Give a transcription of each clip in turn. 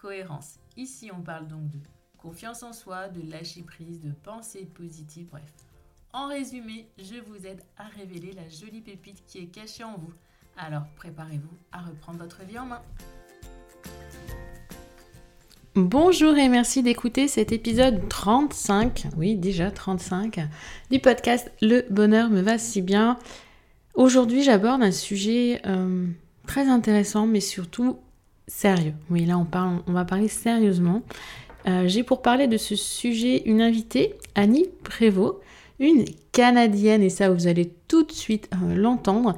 cohérence. Ici, on parle donc de confiance en soi, de lâcher prise, de pensée positive, bref. En résumé, je vous aide à révéler la jolie pépite qui est cachée en vous. Alors préparez-vous à reprendre votre vie en main. Bonjour et merci d'écouter cet épisode 35, oui déjà 35, du podcast Le bonheur me va si bien. Aujourd'hui j'aborde un sujet euh, très intéressant mais surtout sérieux. Oui là on, parle, on va parler sérieusement. Euh, j'ai pour parler de ce sujet une invitée, Annie Prévost, une Canadienne, et ça vous allez tout de suite euh, l'entendre,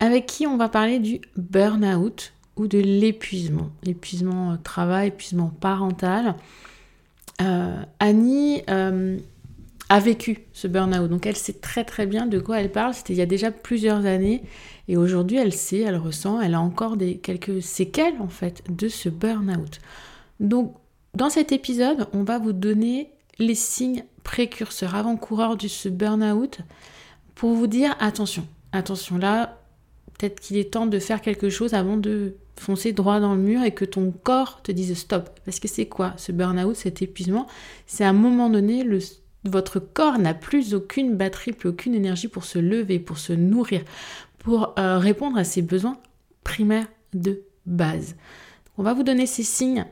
avec qui on va parler du burn-out ou de l'épuisement. L'épuisement euh, travail, épuisement parental. Annie a vécu ce burn-out, donc elle sait très très bien de quoi elle parle. C'était il y a déjà plusieurs années et aujourd'hui elle sait, elle ressent, elle a encore des, quelques séquelles en fait de ce burn-out. Donc dans cet épisode, on va vous donner les signes précurseurs, avant-coureurs de ce burn-out pour vous dire attention, attention là, peut-être qu'il est temps de faire quelque chose avant de foncer droit dans le mur et que ton corps te dise stop. Parce que c'est quoi ce burn-out, cet épuisement? C'est à un moment donné, le, votre corps n'a plus aucune batterie, plus aucune énergie pour se lever, pour se nourrir, pour euh, répondre à ses besoins primaires de base. On va vous donner ces signes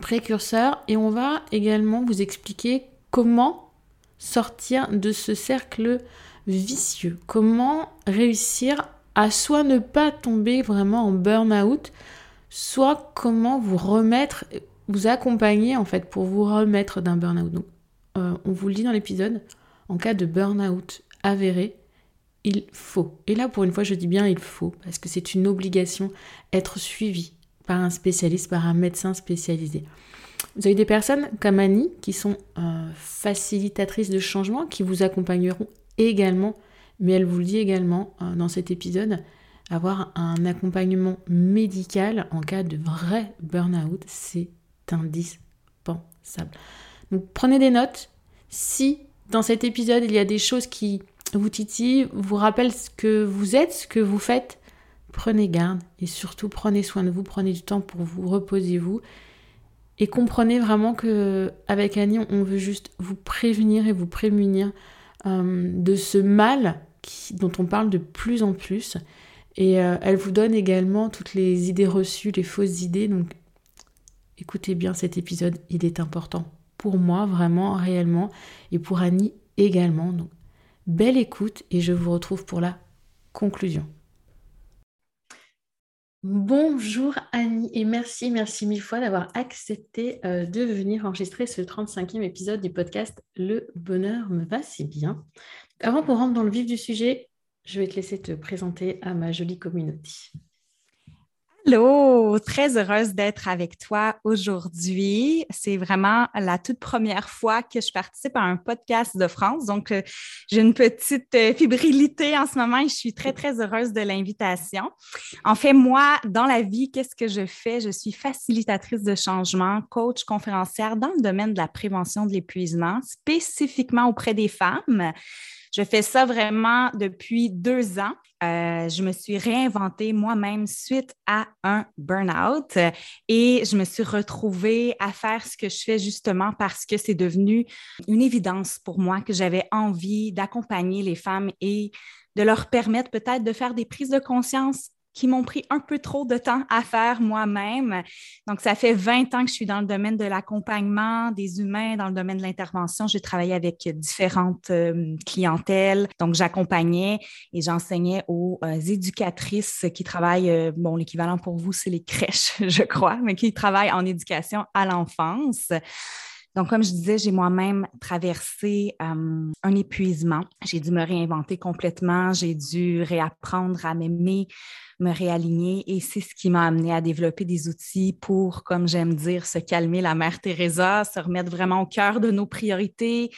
précurseurs et on va également vous expliquer comment sortir de ce cercle vicieux, comment réussir à soit ne pas tomber vraiment en burn-out, soit comment vous remettre, vous accompagner en fait pour vous remettre d'un burn-out. Euh, on vous le dit dans l'épisode, en cas de burn-out avéré, il faut, et là pour une fois je dis bien il faut, parce que c'est une obligation, être suivi par un spécialiste, par un médecin spécialisé. Vous avez des personnes comme Annie qui sont euh, facilitatrices de changement, qui vous accompagneront également mais elle vous le dit également euh, dans cet épisode, avoir un accompagnement médical en cas de vrai burn-out, c'est indispensable. Donc prenez des notes. Si dans cet épisode il y a des choses qui vous titillent, vous rappellent ce que vous êtes, ce que vous faites, prenez garde et surtout prenez soin de vous, prenez du temps pour vous, reposez-vous et comprenez vraiment que avec Annie, on veut juste vous prévenir et vous prémunir euh, de ce mal dont on parle de plus en plus. Et euh, elle vous donne également toutes les idées reçues, les fausses idées. Donc écoutez bien cet épisode, il est important pour moi, vraiment, réellement, et pour Annie également. Donc belle écoute et je vous retrouve pour la conclusion. Bonjour Annie et merci, merci mille fois d'avoir accepté euh, de venir enregistrer ce 35e épisode du podcast Le bonheur me va si bien. Avant qu'on rentre dans le vif du sujet, je vais te laisser te présenter à ma jolie communauté. Hello, très heureuse d'être avec toi aujourd'hui. C'est vraiment la toute première fois que je participe à un podcast de France. Donc, euh, j'ai une petite euh, fébrilité en ce moment et je suis très, très heureuse de l'invitation. En fait, moi, dans la vie, qu'est-ce que je fais? Je suis facilitatrice de changement, coach, conférencière dans le domaine de la prévention de l'épuisement, spécifiquement auprès des femmes. Je fais ça vraiment depuis deux ans. Euh, je me suis réinventée moi-même suite à un burn-out et je me suis retrouvée à faire ce que je fais justement parce que c'est devenu une évidence pour moi que j'avais envie d'accompagner les femmes et de leur permettre peut-être de faire des prises de conscience qui m'ont pris un peu trop de temps à faire moi-même. Donc, ça fait 20 ans que je suis dans le domaine de l'accompagnement des humains, dans le domaine de l'intervention. J'ai travaillé avec différentes euh, clientèles. Donc, j'accompagnais et j'enseignais aux euh, éducatrices qui travaillent, euh, bon, l'équivalent pour vous, c'est les crèches, je crois, mais qui travaillent en éducation à l'enfance. Donc, comme je disais, j'ai moi-même traversé euh, un épuisement. J'ai dû me réinventer complètement. J'ai dû réapprendre à m'aimer, me réaligner. Et c'est ce qui m'a amené à développer des outils pour, comme j'aime dire, se calmer la mère Teresa, se remettre vraiment au cœur de nos priorités.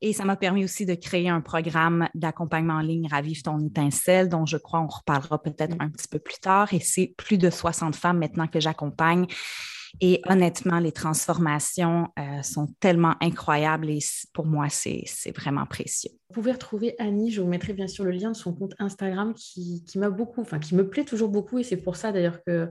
Et ça m'a permis aussi de créer un programme d'accompagnement en ligne Ravive ton étincelle, dont je crois on reparlera peut-être un petit peu plus tard. Et c'est plus de 60 femmes maintenant que j'accompagne et honnêtement, les transformations euh, sont tellement incroyables et pour moi, c'est vraiment précieux. Vous pouvez retrouver Annie, je vous mettrai bien sûr le lien de son compte Instagram qui, m'a beaucoup, enfin qui me plaît toujours beaucoup et c'est pour ça d'ailleurs que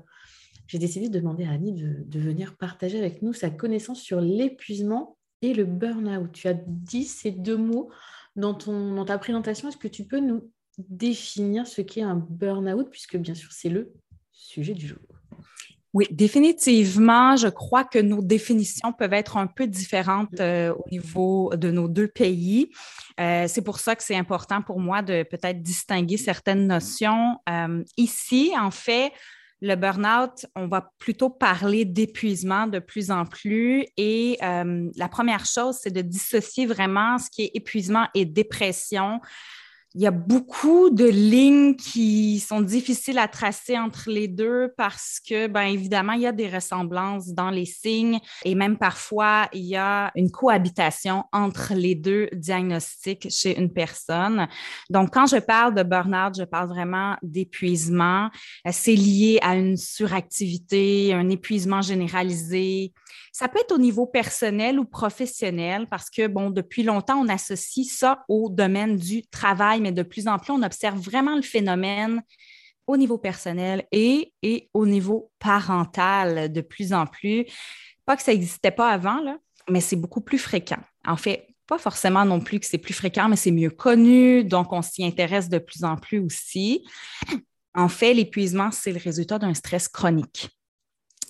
j'ai décidé de demander à Annie de, venir partager avec nous sa connaissance sur l'épuisement et le burn-out. Tu as dit ces deux mots dans, ton, dans ta présentation. Est-ce que tu peux nous définir ce qu'est un burn-out puisque bien sûr c'est le sujet du jour? Oui, définitivement, je crois que nos définitions peuvent être un peu différentes euh, au niveau de nos deux pays. Euh, c'est pour ça que c'est important pour moi de peut-être distinguer certaines notions. Euh, ici, en fait, le burn-out, on va plutôt parler d'épuisement de plus en plus. Et la première chose, c'est de dissocier vraiment ce qui est épuisement et dépression il y a beaucoup de lignes qui sont difficiles à tracer entre les deux parce que, bien évidemment, il y a des ressemblances dans les signes et même parfois, il y a une cohabitation entre les deux diagnostics chez une personne. Donc, quand je parle de burn-out, je parle vraiment d'épuisement. C'est lié à une suractivité, un épuisement généralisé. Ça peut être au niveau personnel ou professionnel parce que, bon, depuis longtemps, on associe ça au domaine du travail mais de plus en plus, on observe vraiment le phénomène au niveau personnel et, et au niveau parental de plus en plus. Pas que ça n'existait pas avant, là, mais c'est beaucoup plus fréquent. En fait, pas forcément non plus que c'est plus fréquent, mais c'est mieux connu, donc on s'y intéresse de plus en plus aussi. En fait, l'épuisement, c'est le résultat d'un stress chronique.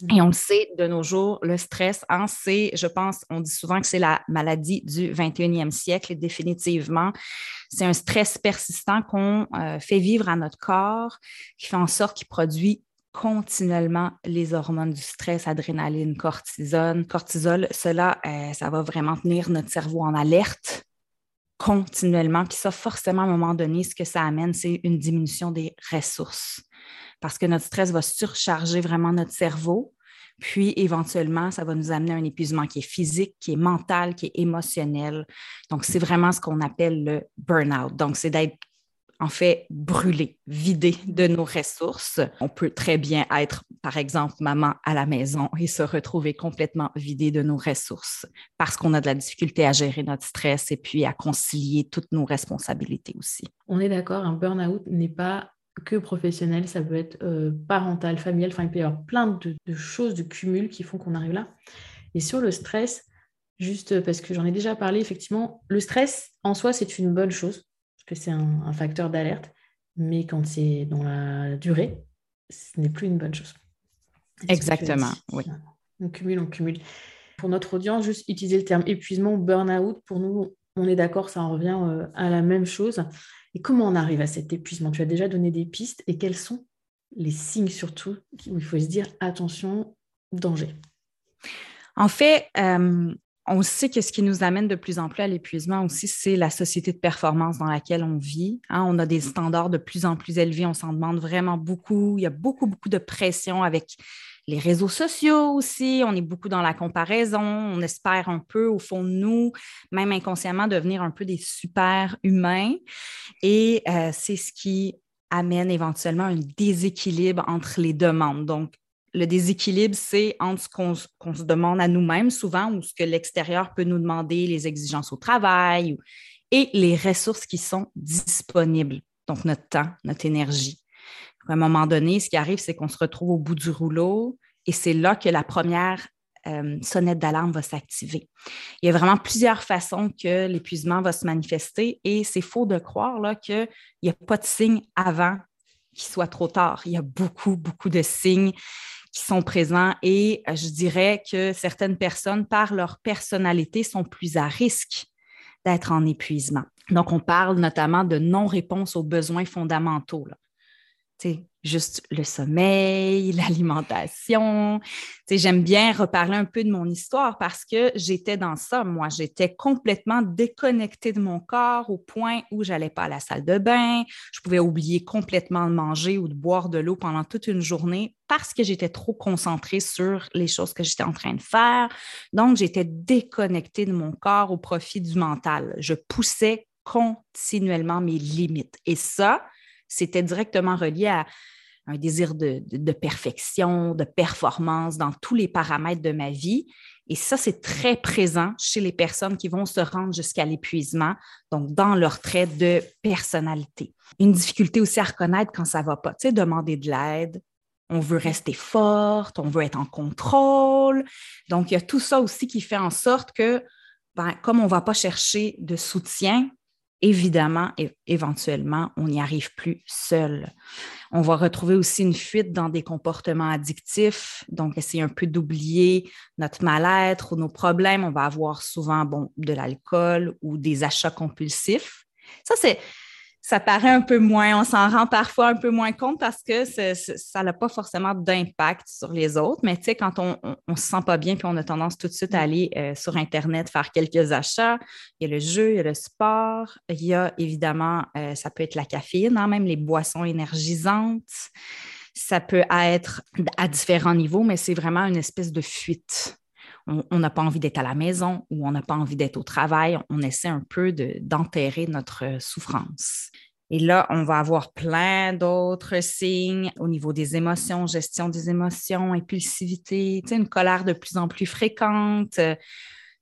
Et on le sait de nos jours, le stress, hein, c'est, je pense, on dit souvent que c'est la maladie du 21e siècle définitivement, c'est un stress persistant qu'on euh, fait vivre à notre corps qui fait en sorte qu'il produit continuellement les hormones du stress, adrénaline, cortisone, cortisol. Cela, euh, ça va vraiment tenir notre cerveau en alerte continuellement. Puis ça, forcément, à un moment donné, ce que ça amène, c'est une diminution des ressources parce que notre stress va surcharger vraiment notre cerveau. Puis éventuellement, ça va nous amener à un épuisement qui est physique, qui est mental, qui est émotionnel. Donc, c'est vraiment ce qu'on appelle le burn-out. Donc, c'est d'être en fait brûlé, vidé de nos ressources. On peut très bien être, par exemple, maman à la maison et se retrouver complètement vidé de nos ressources parce qu'on a de la difficulté à gérer notre stress et puis à concilier toutes nos responsabilités aussi. On est d'accord, un burn-out n'est pas que professionnel, ça peut être euh, parental, familial, enfin il peut y avoir plein de, choses, de cumul qui font qu'on arrive là. Et sur le stress, juste parce que j'en ai déjà parlé, effectivement, le stress en soi c'est une bonne chose, parce que c'est un, facteur d'alerte, mais quand c'est dans la durée, ce n'est plus une bonne chose. Exactement, oui. On cumule, on cumule. Pour notre audience, juste utiliser le terme épuisement ou burn-out, pour nous, on est d'accord, ça en revient euh, à la même chose. Et comment on arrive à cet épuisement? Tu as déjà donné des pistes et quels sont les signes surtout où il faut se dire attention, danger? En fait, euh, on sait que ce qui nous amène de plus en plus à l'épuisement aussi, c'est la société de performance dans laquelle on vit. Hein. on a des standards de plus en plus élevés, on s'en demande vraiment beaucoup. Il y a beaucoup, beaucoup de pression avec les réseaux sociaux aussi. On est beaucoup dans la comparaison. On espère un peu, au fond de nous, même inconsciemment, devenir un peu des super humains. Et euh, c'est ce qui amène éventuellement un déséquilibre entre les demandes. Donc, le déséquilibre, c'est entre ce qu'on se demande à nous-mêmes souvent ou ce que l'extérieur peut nous demander, les exigences au travail et les ressources qui sont disponibles. Donc, notre temps, notre énergie. À un moment donné, ce qui arrive, c'est qu'on se retrouve au bout du rouleau et c'est là que la première euh, sonnette d'alarme va s'activer. Il y a vraiment plusieurs façons que l'épuisement va se manifester et c'est faux de croire qu'il n'y a pas de signe avant qu'il soit trop tard. Il y a beaucoup, beaucoup de signes qui sont présents et euh, je dirais que certaines personnes, par leur personnalité, sont plus à risque d'être en épuisement. Donc, on parle notamment de non-réponse aux besoins fondamentaux juste le sommeil, l'alimentation. J'aime bien reparler un peu de mon histoire parce que j'étais dans ça. Moi, j'étais complètement déconnectée de mon corps au point où j'allais pas à la salle de bain. Je pouvais oublier complètement de manger ou de boire de l'eau pendant toute une journée parce que j'étais trop concentrée sur les choses que j'étais en train de faire. Donc, j'étais déconnectée de mon corps au profit du mental. Je poussais continuellement mes limites. Et ça, c'était directement relié à un désir de, perfection, de performance dans tous les paramètres de ma vie. Et ça, c'est très présent chez les personnes qui vont se rendre jusqu'à l'épuisement, donc dans leur trait de personnalité. Une difficulté aussi à reconnaître quand ça ne va pas, tu sais, demander de l'aide. On veut rester forte, on veut être en contrôle. Donc, il y a tout ça aussi qui fait en sorte que, ben, comme on ne va pas chercher de soutien, évidemment, éventuellement, on n'y arrive plus seul. On va retrouver aussi une fuite dans des comportements addictifs, donc essayer un peu d'oublier notre mal-être ou nos problèmes. On va avoir souvent de l'alcool ou des achats compulsifs. Ça, c'est ça paraît un peu moins, on s'en rend parfois un peu moins compte parce que ça n'a pas forcément d'impact sur les autres. Mais tu sais, quand on ne se sent pas bien puis on a tendance tout de suite à mm. aller euh, sur Internet faire quelques achats, il y a le jeu, il y a le sport, il y a évidemment, euh, ça peut être la caféine, hein, même les boissons énergisantes. Ça peut être à différents niveaux, mais c'est vraiment une espèce de fuite on n'a pas envie d'être à la maison ou on n'a pas envie d'être au travail. On essaie un peu d'enterrer notre souffrance. Et là, on va avoir plein d'autres signes au niveau des émotions, gestion des émotions, impulsivité, une colère de plus en plus fréquente.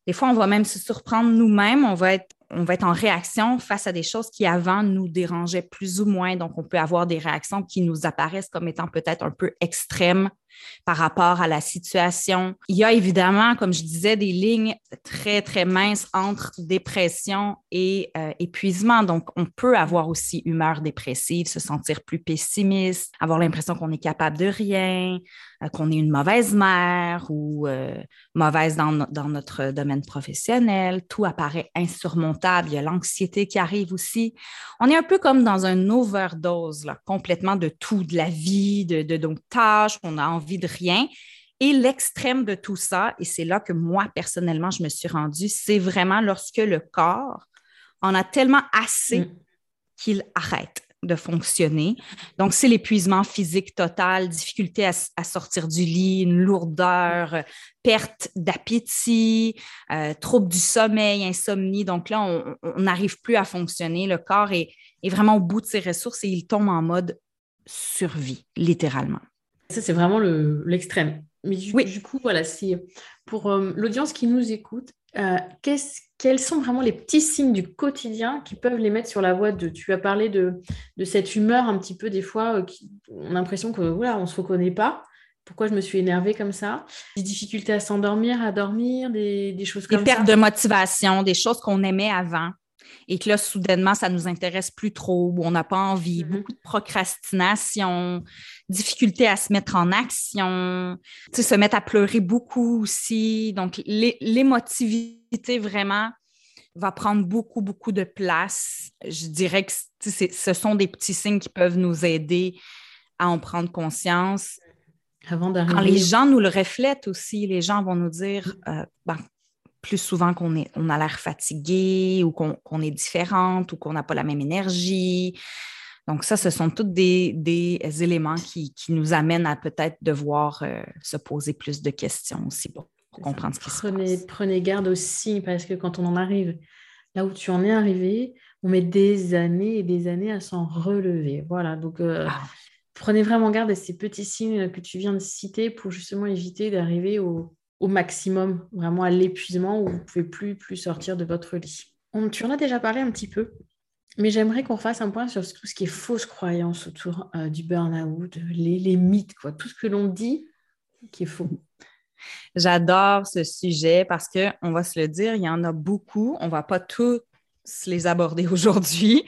Des fois, on va même se surprendre nous-mêmes. On va être on va être en réaction face à des choses qui avant nous dérangeaient plus ou moins. Donc, on peut avoir des réactions qui nous apparaissent comme étant peut-être un peu extrêmes par rapport à la situation. Il y a évidemment, comme je disais, des lignes très, très minces entre dépression et euh, épuisement. Donc, on peut avoir aussi humeur dépressive, se sentir plus pessimiste, avoir l'impression qu'on est capable de rien, euh, qu'on est une mauvaise mère ou euh, mauvaise dans, dans, notre domaine professionnel. Tout apparaît insurmontable. Il y a l'anxiété qui arrive aussi. On est un peu comme dans un overdose, complètement de tout, de la vie, de, de nos tâches. On a envie de rien. Et l'extrême de tout ça, et c'est là que moi, personnellement, je me suis rendue, c'est vraiment lorsque le corps en a tellement assez mm. qu'il arrête de fonctionner. Donc, c'est l'épuisement physique total, difficulté à, sortir du lit, une lourdeur, perte d'appétit, euh, trouble du sommeil, insomnie. Donc là, on n'arrive plus à fonctionner. Le corps est, est, vraiment au bout de ses ressources et il tombe en mode survie, littéralement. Ça, c'est vraiment l'extrême. Mais du, coup, voilà, pour euh, l'audience qui nous écoute, euh, quels sont vraiment les petits signes du quotidien qui peuvent les mettre sur la voie de. Tu as parlé de, de cette humeur un petit peu des fois, euh, qui, on a l'impression que voilà, on ne se reconnaît pas. Pourquoi je me suis énervée comme ça? Des difficultés à s'endormir, à dormir, des, des choses comme ça? Des pertes de motivation, des choses qu'on aimait avant et que là, soudainement, ça ne nous intéresse plus trop, ou on n'a pas envie, mm-hmm. beaucoup de procrastination, difficulté à se mettre en action, se mettre à pleurer beaucoup aussi. Donc, l'émotivité vraiment va prendre beaucoup, beaucoup de place. Je dirais que ce sont des petits signes qui peuvent nous aider à en prendre conscience. Avant Quand les gens nous le reflètent aussi, les gens vont nous dire euh, ben, plus souvent qu'on on a l'air fatigué ou qu'on est différente ou qu'on n'a pas la même énergie. Donc ça, ce sont tous des, éléments qui, nous amènent à peut-être devoir euh, se poser plus de questions aussi pour, comprendre ce qui prenez, se passe. Prenez garde aussi parce que quand on en arrive là où tu en es arrivé, on met des années et des années à s'en relever. Voilà, donc euh, ah prenez vraiment garde à ces petits signes que tu viens de citer pour justement éviter d'arriver au, au maximum, vraiment à l'épuisement où vous ne pouvez plus, plus sortir de votre lit. On, tu en as déjà parlé un petit peu, mais j'aimerais qu'on fasse un point sur tout ce qui est fausse croyance autour euh, du burn-out, les, les, mythes, quoi, tout ce que l'on dit qui est faux. J'adore ce sujet parce qu'on va se le dire, il y en a beaucoup. On ne va pas tous les aborder aujourd'hui,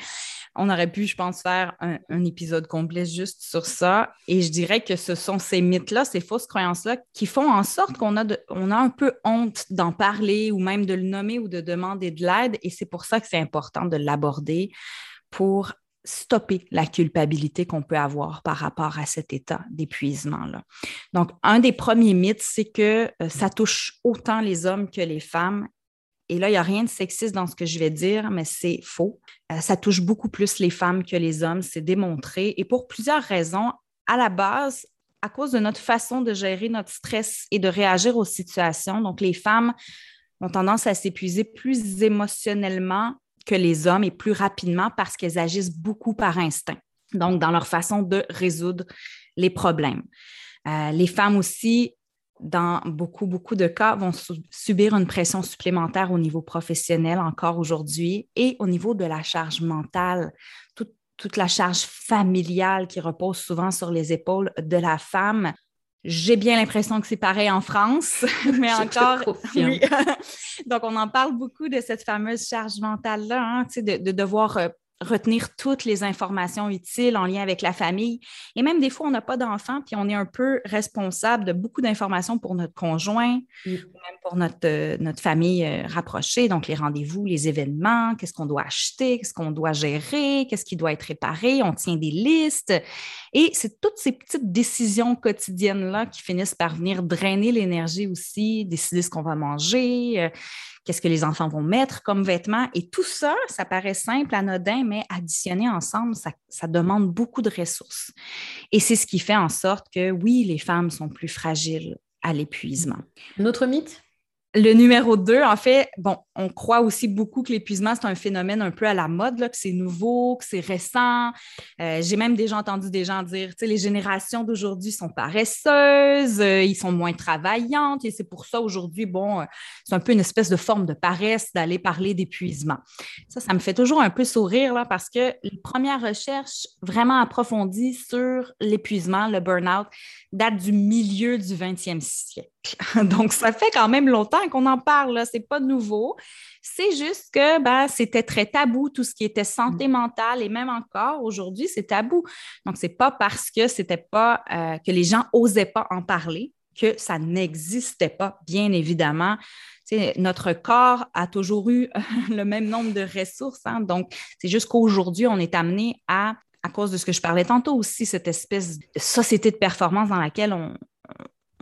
on aurait pu, je pense, faire un, épisode complet juste sur ça. Et je dirais que ce sont ces mythes-là, ces fausses croyances-là, qui font en sorte qu'on a, un peu honte d'en parler ou même de le nommer ou de demander de l'aide. Et c'est pour ça que c'est important de l'aborder pour stopper la culpabilité qu'on peut avoir par rapport à cet état d'épuisement-là. Donc, un des premiers mythes, c'est que euh, ça touche autant les hommes que les femmes. Et là, il n'y a rien de sexiste dans ce que je vais dire, mais c'est faux. Euh, ça touche beaucoup plus les femmes que les hommes, c'est démontré. Et pour plusieurs raisons, à la base, à cause de notre façon de gérer notre stress et de réagir aux situations. Donc, les femmes ont tendance à s'épuiser plus émotionnellement que les hommes et plus rapidement parce qu'elles agissent beaucoup par instinct, donc dans leur façon de résoudre les problèmes. Euh, les femmes aussi, dans beaucoup, beaucoup de cas, vont subir une pression supplémentaire au niveau professionnel encore aujourd'hui et au niveau de la charge mentale, toute la charge familiale qui repose souvent sur les épaules de la femme. J'ai bien l'impression que c'est pareil en France, mais encore. Donc, on en parle beaucoup de cette fameuse charge mentale-là, hein, de, de, devoir euh, retenir toutes les informations utiles en lien avec la famille. Et même des fois, on n'a pas d'enfants, puis on est un peu responsable de beaucoup d'informations pour notre conjoint, mm. ou même pour notre, euh, notre famille euh, rapprochée, donc les rendez-vous, les événements, qu'est-ce qu'on doit acheter, qu'est-ce qu'on doit gérer, qu'est-ce qui doit être réparé, on tient des listes. Et c'est toutes ces petites décisions quotidiennes-là qui finissent par venir drainer l'énergie aussi, décider ce qu'on va manger. Euh, qu'est-ce que les enfants vont mettre comme vêtements. Et tout ça, ça paraît simple, anodin, mais additionné ensemble, ça, ça demande beaucoup de ressources. Et c'est ce qui fait en sorte que, oui, les femmes sont plus fragiles à l'épuisement. Notre mythe? Le numéro deux, en fait, bon, on croit aussi beaucoup que l'épuisement, c'est un phénomène un peu à la mode, là, que c'est nouveau, que c'est récent. Euh, j'ai même déjà entendu des gens dire, tu sais, les générations d'aujourd'hui sont paresseuses, euh, ils sont moins travaillantes, et c'est pour ça aujourd'hui, bon, euh, c'est un peu une espèce de forme de paresse d'aller parler d'épuisement. Ça, ça me fait toujours un peu sourire, là, parce que les premières recherches vraiment approfondies sur l'épuisement, le burn-out, datent du milieu du 20e siècle. Donc, ça fait quand même longtemps qu'on en parle, c'est pas nouveau. C'est juste que ben, c'était très tabou, tout ce qui était santé mm. mentale, et même encore aujourd'hui, c'est tabou. Donc, c'est pas parce que c'était pas euh, que les gens osaient pas en parler que ça n'existait pas, bien évidemment. notre corps a toujours eu le même nombre de ressources. Hein. donc, c'est juste qu'aujourd'hui, on est amené à, à cause de ce que je parlais tantôt aussi, cette espèce de société de performance dans laquelle on,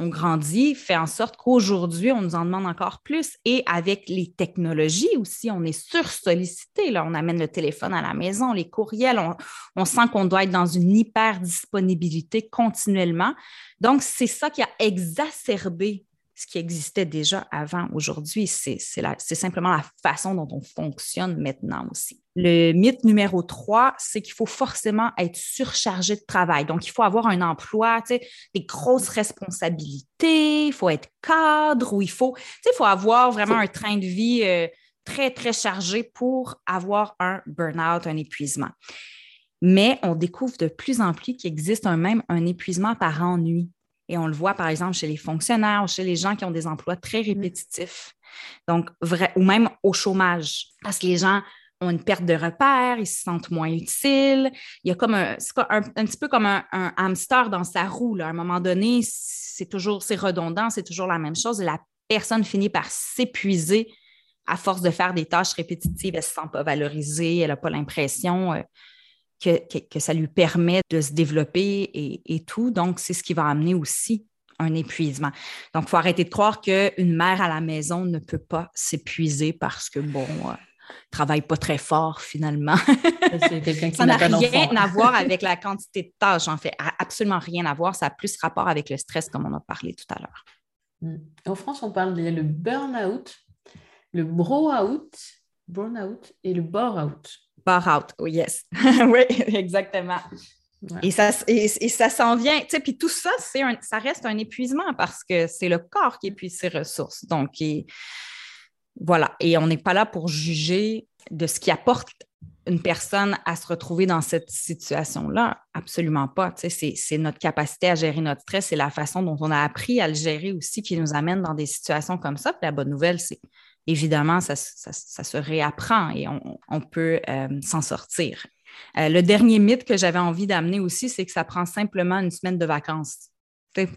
on grandit, fait en sorte qu'aujourd'hui, on nous en demande encore plus. Et avec les technologies aussi, on est sursollicité. Là, on amène le téléphone à la maison, les courriels, on, on sent qu'on doit être dans une hyper disponibilité continuellement. Donc, c'est ça qui a exacerbé ce qui existait déjà avant. Aujourd'hui, c'est simplement la façon dont on fonctionne maintenant aussi. Le mythe numéro 3, c'est qu'il faut forcément être surchargé de travail. Donc, il faut avoir un emploi, des grosses responsabilités, il faut être cadre ou il faut, il faut avoir vraiment un train de vie euh, très, très chargé pour avoir un burn-out, un épuisement. Mais on découvre de plus en plus qu'il existe un, même un épuisement par ennui. Et on le voit, par exemple, chez les fonctionnaires, chez les gens qui ont des emplois très mm. répétitifs. Donc, vrai, ou même au chômage, parce que les gens ont une perte de repères, ils se sentent moins utiles. Il y a comme un, un, petit peu comme un, hamster dans sa roue. À un moment donné, c'est toujours, c'est redondant, c'est toujours la même chose et la personne finit par s'épuiser à force de faire des tâches répétitives. Elle ne se sent pas valorisée, elle n'a pas l'impression que, ça lui permet de se développer et, tout. Donc, c'est ce qui va amener aussi un épuisement. Donc, il faut arrêter de croire qu'une mère à la maison ne peut pas s'épuiser parce que, bon, euh, travaille pas très fort finalement. ça n'a rien à voir avec la quantité de tâches, en fait. Absolument rien à voir. Ça a plus rapport avec le stress, comme on a parlé tout à l'heure. Hmm. En France, on parle de le burn-out, le bro-out, burn-out et le bore-out. Bar out, oh yes. oui, exactement. Et ça, et, ça s'en vient, tu sais, puis tout ça, c'est ça reste un épuisement parce que c'est le corps qui épuise ses ressources. Donc, voilà. Et on n'est pas là pour juger de ce qui apporte une personne à se retrouver dans cette situation-là. Absolument pas. Tu sais, c'est notre capacité à gérer notre stress, c'est la façon dont on a appris à le gérer aussi qui nous amène dans des situations comme ça. Puis la bonne nouvelle, c'est évidemment, ça, se réapprend et on, peut euh, s'en sortir. Euh, le dernier mythe que j'avais envie d'amener aussi, c'est que ça prend simplement une semaine de vacances.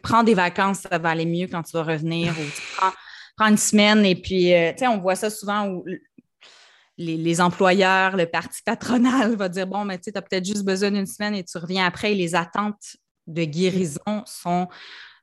prends des vacances, ça va aller mieux quand tu vas revenir ou tu prends, une semaine et puis, euh, on voit ça souvent où les, employeurs, le parti patronal va dire bon, mais tu as peut-être juste besoin d'une semaine et tu reviens après. Les attentes de guérison sont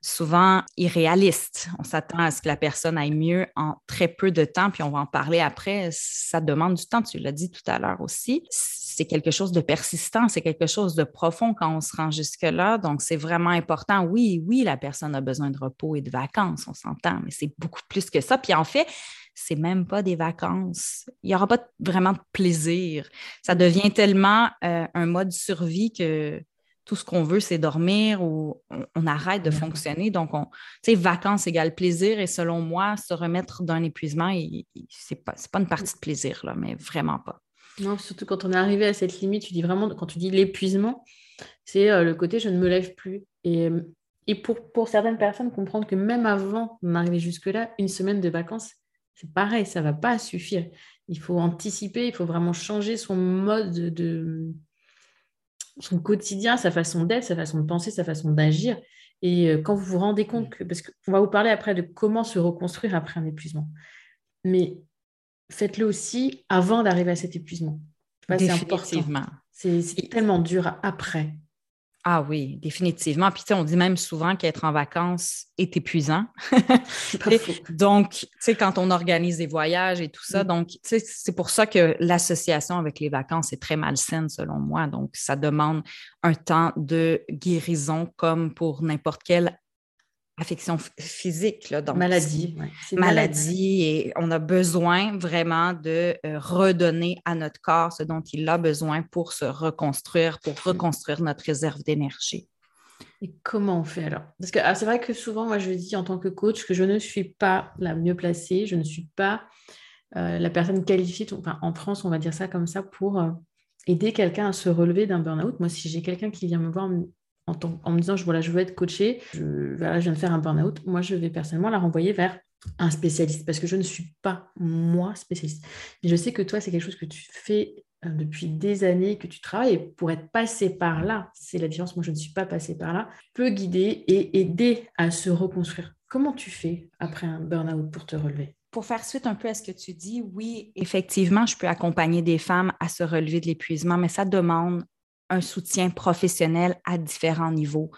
souvent irréalistes. On s'attend à ce que la personne aille mieux en très peu de temps, puis on va en parler après. Ça demande du temps, tu l'as dit tout à l'heure aussi. C'est quelque chose de persistant, c'est quelque chose de profond quand on se rend jusque-là. Donc, c'est vraiment important. Oui, oui, la personne a besoin de repos et de vacances, on s'entend, mais c'est beaucoup plus que ça. Puis en fait, c'est même pas des vacances. Il n'y aura pas vraiment de plaisir. Ça devient tellement euh, un mode survie que tout ce qu'on veut, c'est dormir ou on, arrête de fonctionner. Donc, on, vacances égale plaisir. Et selon moi, se remettre d'un épuisement, ce n'est pas, pas une partie de plaisir, là, mais vraiment pas. Non, surtout quand on est arrivé à cette limite, tu dis vraiment, quand tu dis l'épuisement, c'est euh, le côté je ne me lève plus. Et, et pour, pour certaines personnes, comprendre que même avant d'arriver jusque-là, une semaine de vacances, c'est pareil, ça ne va pas suffire. Il faut anticiper, il faut vraiment changer son mode de, son quotidien, sa façon d'être, sa façon de penser, sa façon d'agir. Et euh, quand vous vous rendez compte que, parce qu'on va vous parler après de comment se reconstruire après un épuisement, mais faites-le aussi avant d'arriver à cet épuisement. C'est important. C'est tellement dur après. Ah oui, définitivement. Puis on dit même souvent qu'être en vacances est épuisant. donc, tu sais, quand on organise des voyages et tout ça, donc, c'est pour ça que l'association avec les vacances est très malsaine selon moi. Donc, ça demande un temps de guérison comme pour n'importe quelle affection physique. Là, donc, maladie. Maladie. Et on a besoin vraiment de euh, redonner à notre corps ce dont il a besoin pour se reconstruire, pour reconstruire notre réserve d'énergie. Et comment on fait alors? Parce que c'est vrai que souvent, moi, je dis en tant que coach que je ne suis pas la mieux placée, je ne suis pas euh, la personne qualifiée, enfin, en France, on va dire ça comme ça, pour euh, aider quelqu'un à se relever d'un burn-out. Moi, si j'ai quelqu'un qui vient me voir en, me disant voilà, je veux être coachée, je, je viens de faire un burn-out, moi je vais personnellement la renvoyer vers un spécialiste parce que je ne suis pas moi spécialiste. Mais je sais que toi, c'est quelque chose que tu fais euh, depuis des années, que tu travailles pour être passé par là, c'est la différence. Moi, je ne suis pas passée par là. peux guider et aider à se reconstruire. Comment tu fais après un burn-out pour te relever? Pour faire suite un peu à ce que tu dis, oui, effectivement, je peux accompagner des femmes à se relever de l'épuisement, mais ça demande un soutien professionnel à différents niveaux,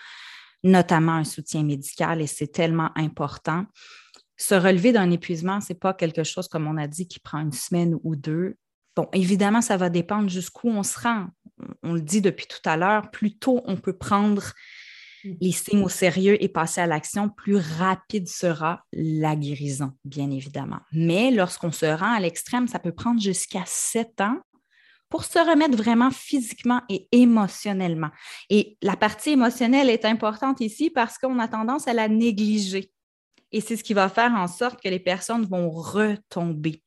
notamment un soutien médical, et c'est tellement important. Se relever d'un épuisement, ce n'est pas quelque chose, comme on a dit, qui prend une semaine ou deux. Bon, évidemment, ça va dépendre jusqu'où on se rend. On le dit depuis tout à l'heure, plus tôt on peut prendre les signes au sérieux et passer à l'action, plus rapide sera la guérison, bien évidemment. Mais lorsqu'on se rend à l'extrême, ça peut prendre jusqu'à sept ans pour se remettre vraiment physiquement et émotionnellement. Et la partie émotionnelle est importante ici parce qu'on a tendance à la négliger. Et c'est ce qui va faire en sorte que les personnes vont retomber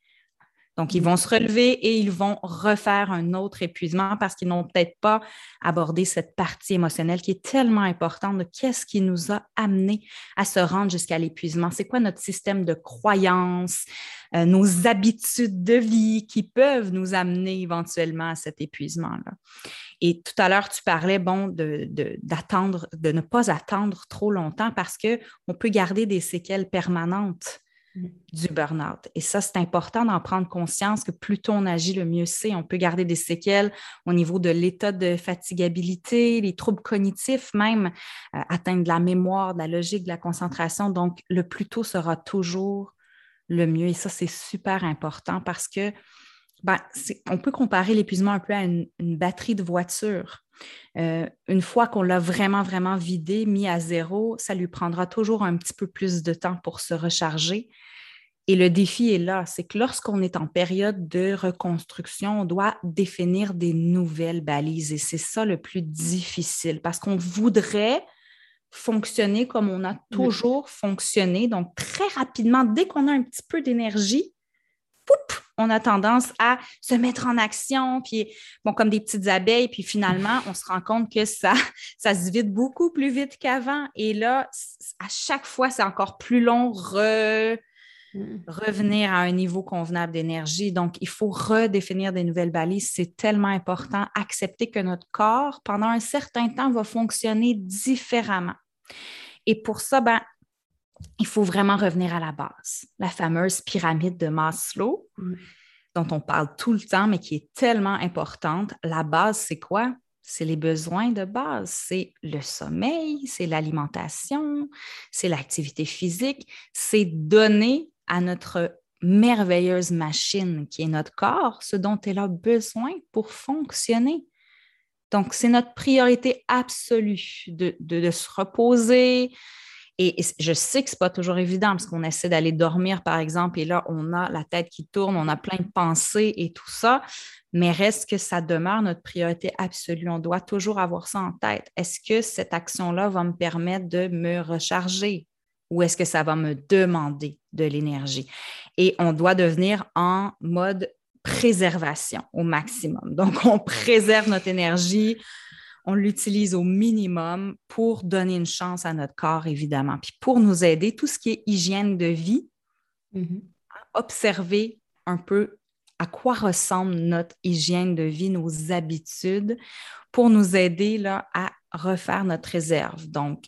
donc, ils vont se relever et ils vont refaire un autre épuisement parce qu'ils n'ont peut-être pas abordé cette partie émotionnelle qui est tellement importante de qu'est-ce qui nous a amené à se rendre jusqu'à l'épuisement. C'est quoi notre système de croyances, euh, nos habitudes de vie qui peuvent nous amener éventuellement à cet épuisement-là? Et tout à l'heure, tu parlais, bon, d'attendre, de, de ne pas attendre trop longtemps parce qu'on peut garder des séquelles permanentes du burn-out. Et ça, c'est important d'en prendre conscience que plus tôt on agit, le mieux c'est. On peut garder des séquelles au niveau de l'état de fatigabilité, les troubles cognitifs, même euh, atteindre la mémoire, de la logique, de la concentration. Donc, le plus tôt sera toujours le mieux. Et ça, c'est super important parce que ben, on peut comparer l'épuisement un peu à une, batterie de voiture. Euh, une fois qu'on l'a vraiment, vraiment vidé, mis à zéro, ça lui prendra toujours un petit peu plus de temps pour se recharger. Et le défi est là, c'est que lorsqu'on est en période de reconstruction, on doit définir des nouvelles balises. Et c'est ça le plus difficile parce qu'on voudrait fonctionner comme on a toujours fonctionné. Donc, très rapidement, dès qu'on a un petit peu d'énergie, on a tendance à se mettre en action, puis bon, comme des petites abeilles, puis finalement, on se rend compte que ça, ça se vide beaucoup plus vite qu'avant. Et là, à chaque fois, c'est encore plus long re, mm. revenir à un niveau convenable d'énergie. Donc, il faut redéfinir des nouvelles balises. C'est tellement important. Accepter que notre corps, pendant un certain temps, va fonctionner différemment. Et pour ça, ben, il faut vraiment revenir à la base, la fameuse pyramide de Maslow. dont on parle tout le temps, mais qui est tellement importante. La base, c'est quoi? C'est les besoins de base. C'est le sommeil, c'est l'alimentation, c'est l'activité physique, c'est donner à notre merveilleuse machine qui est notre corps ce dont elle a besoin pour fonctionner. Donc, c'est notre priorité absolue de, de se reposer, et, je sais que ce n'est pas toujours évident parce qu'on essaie d'aller dormir, par exemple, et là, on a la tête qui tourne, on a plein de pensées et tout ça, mais reste que ça demeure notre priorité absolue. On doit toujours avoir ça en tête. Est-ce que cette action-là va me permettre de me recharger ou est-ce que ça va me demander de l'énergie? Et on doit devenir en mode préservation au maximum. Donc, on préserve notre énergie, on l'utilise au minimum pour donner une chance à notre corps, évidemment. Puis pour nous aider, tout ce qui est hygiène de vie, mm-hmm. observer un peu à quoi ressemble notre hygiène de vie, nos habitudes, pour nous aider là, à refaire notre réserve. Donc,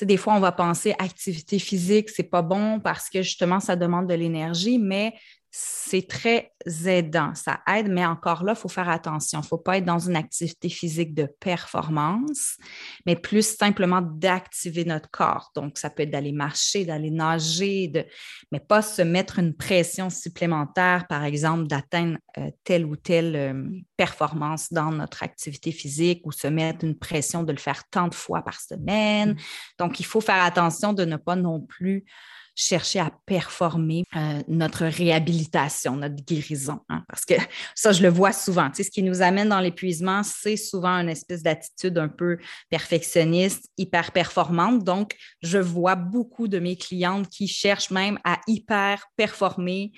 des fois, on va penser activité physique, c'est pas bon parce que justement, ça demande de l'énergie, mais c'est très aidant, ça aide, mais encore là, il faut faire attention. Il ne faut pas être dans une activité physique de performance, mais plus simplement d'activer notre corps. Donc, ça peut être d'aller marcher, d'aller nager, de... mais pas se mettre une pression supplémentaire, par exemple, d'atteindre euh, telle ou telle euh, performance dans notre activité physique ou se mettre une pression de le faire tant de fois par semaine. Mmh. Donc, il faut faire attention de ne pas non plus chercher à performer euh, notre réhabilitation, notre guérison. Hein, parce que ça, je le vois souvent. Tu sais, ce qui nous amène dans l'épuisement, c'est souvent une espèce d'attitude un peu perfectionniste, hyper performante. Donc, je vois beaucoup de mes clientes qui cherchent même à hyper performer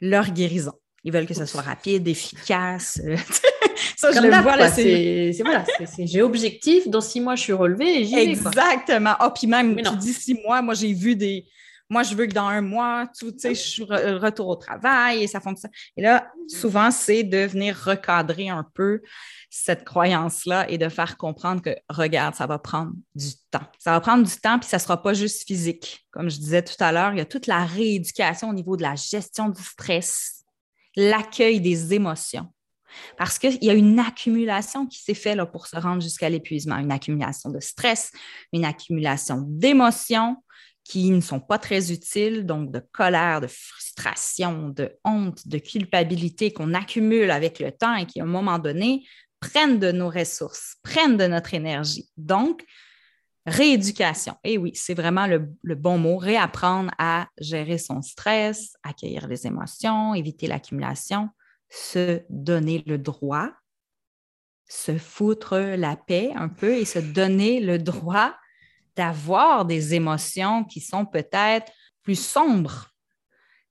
leur guérison. Ils veulent que ce soit rapide, efficace. ça, je le vois là. C'est voilà, j'ai objectif. Dans six mois, je suis relevée et j'y Exactement. Oh, puis même, tu dis six mois, moi, j'ai vu des, moi, je veux que dans un mois, tu sais, je suis retour au travail et ça fonctionne. Et là, souvent, c'est de venir recadrer un peu cette croyance-là et de faire comprendre que, regarde, ça va prendre du temps. Ça va prendre du temps, puis ça ne sera pas juste physique. Comme je disais tout à l'heure, il y a toute la rééducation au niveau de la gestion du stress, l'accueil des émotions. Parce qu'il y a une accumulation qui s'est faite pour se rendre jusqu'à l'épuisement, une accumulation de stress, une accumulation d'émotions, qui ne sont pas très utiles, donc de colère, de frustration, de honte, de culpabilité qu'on accumule avec le temps et qui, à un moment donné, prennent de nos ressources, prennent de notre énergie. Donc, rééducation. Et oui, c'est vraiment le, bon mot, réapprendre à gérer son stress, accueillir les émotions, éviter l'accumulation, se donner le droit, se foutre la paix un peu et se donner le droit d'avoir des émotions qui sont peut-être plus sombres.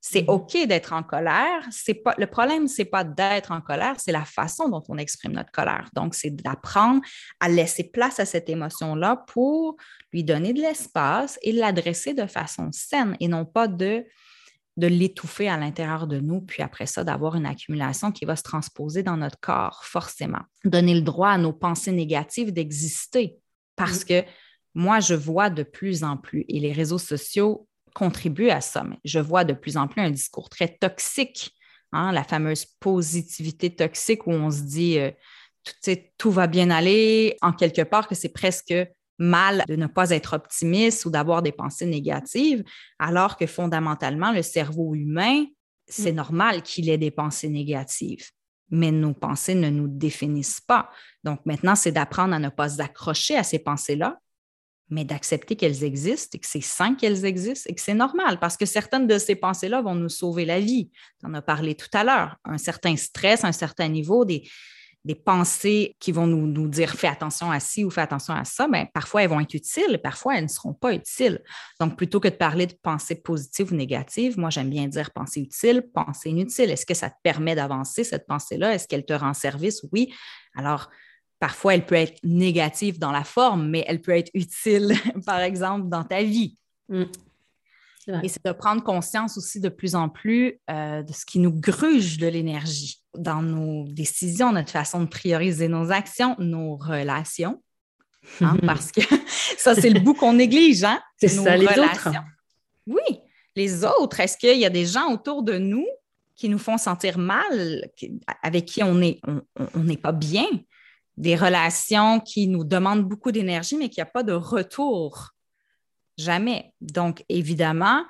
C'est mm-hmm. OK d'être en colère. C'est pas, le problème, ce n'est pas d'être en colère, c'est la façon dont on exprime notre colère. Donc, c'est d'apprendre à laisser place à cette émotion-là pour lui donner de l'espace et l'adresser de façon saine et non pas de, de l'étouffer à l'intérieur de nous, puis après ça, d'avoir une accumulation qui va se transposer dans notre corps, forcément. Donner le droit à nos pensées négatives d'exister parce mm. que moi, je vois de plus en plus, et les réseaux sociaux contribuent à ça, mais je vois de plus en plus un discours très toxique, hein, la fameuse positivité toxique où on se dit euh, tout, va bien aller, en quelque part que c'est presque mal de ne pas être optimiste ou d'avoir des pensées négatives, alors que fondamentalement, le cerveau humain, c'est mm. normal qu'il ait des pensées négatives mais nos pensées ne nous définissent pas. Donc maintenant, c'est d'apprendre à ne pas s'accrocher à ces pensées-là, mais d'accepter qu'elles existent et que c'est sain qu'elles existent et que c'est normal parce que certaines de ces pensées-là vont nous sauver la vie. Tu en as parlé tout à l'heure. Un certain stress, un certain niveau, des, des pensées qui vont nous, nous, dire fais attention à ci ou fais attention à ça, mais ben, parfois elles vont être utiles, parfois elles ne seront pas utiles. Donc, plutôt que de parler de pensées positives ou négatives, moi j'aime bien dire pensée utile, pensée inutile. Est-ce que ça te permet d'avancer cette pensée-là? Est-ce qu'elle te rend service? Oui. Alors, Parfois, elle peut être négative dans la forme, mais elle peut être utile, par exemple, dans ta vie. Mm. Et c'est de prendre conscience aussi de plus en plus euh, de ce qui nous gruge de l'énergie dans nos décisions, notre façon de prioriser nos actions, nos relations. Hein, parce que ça, c'est le bout qu'on néglige, hein? C'est ça, les autres. Oui, les autres. Est-ce qu'il y a des gens autour de nous qui nous font sentir mal, avec qui on n'est on, n'est pas bien, des relations qui nous demandent beaucoup d'énergie, mais qui n'y a pas de retour. Jamais. Donc, évidemment,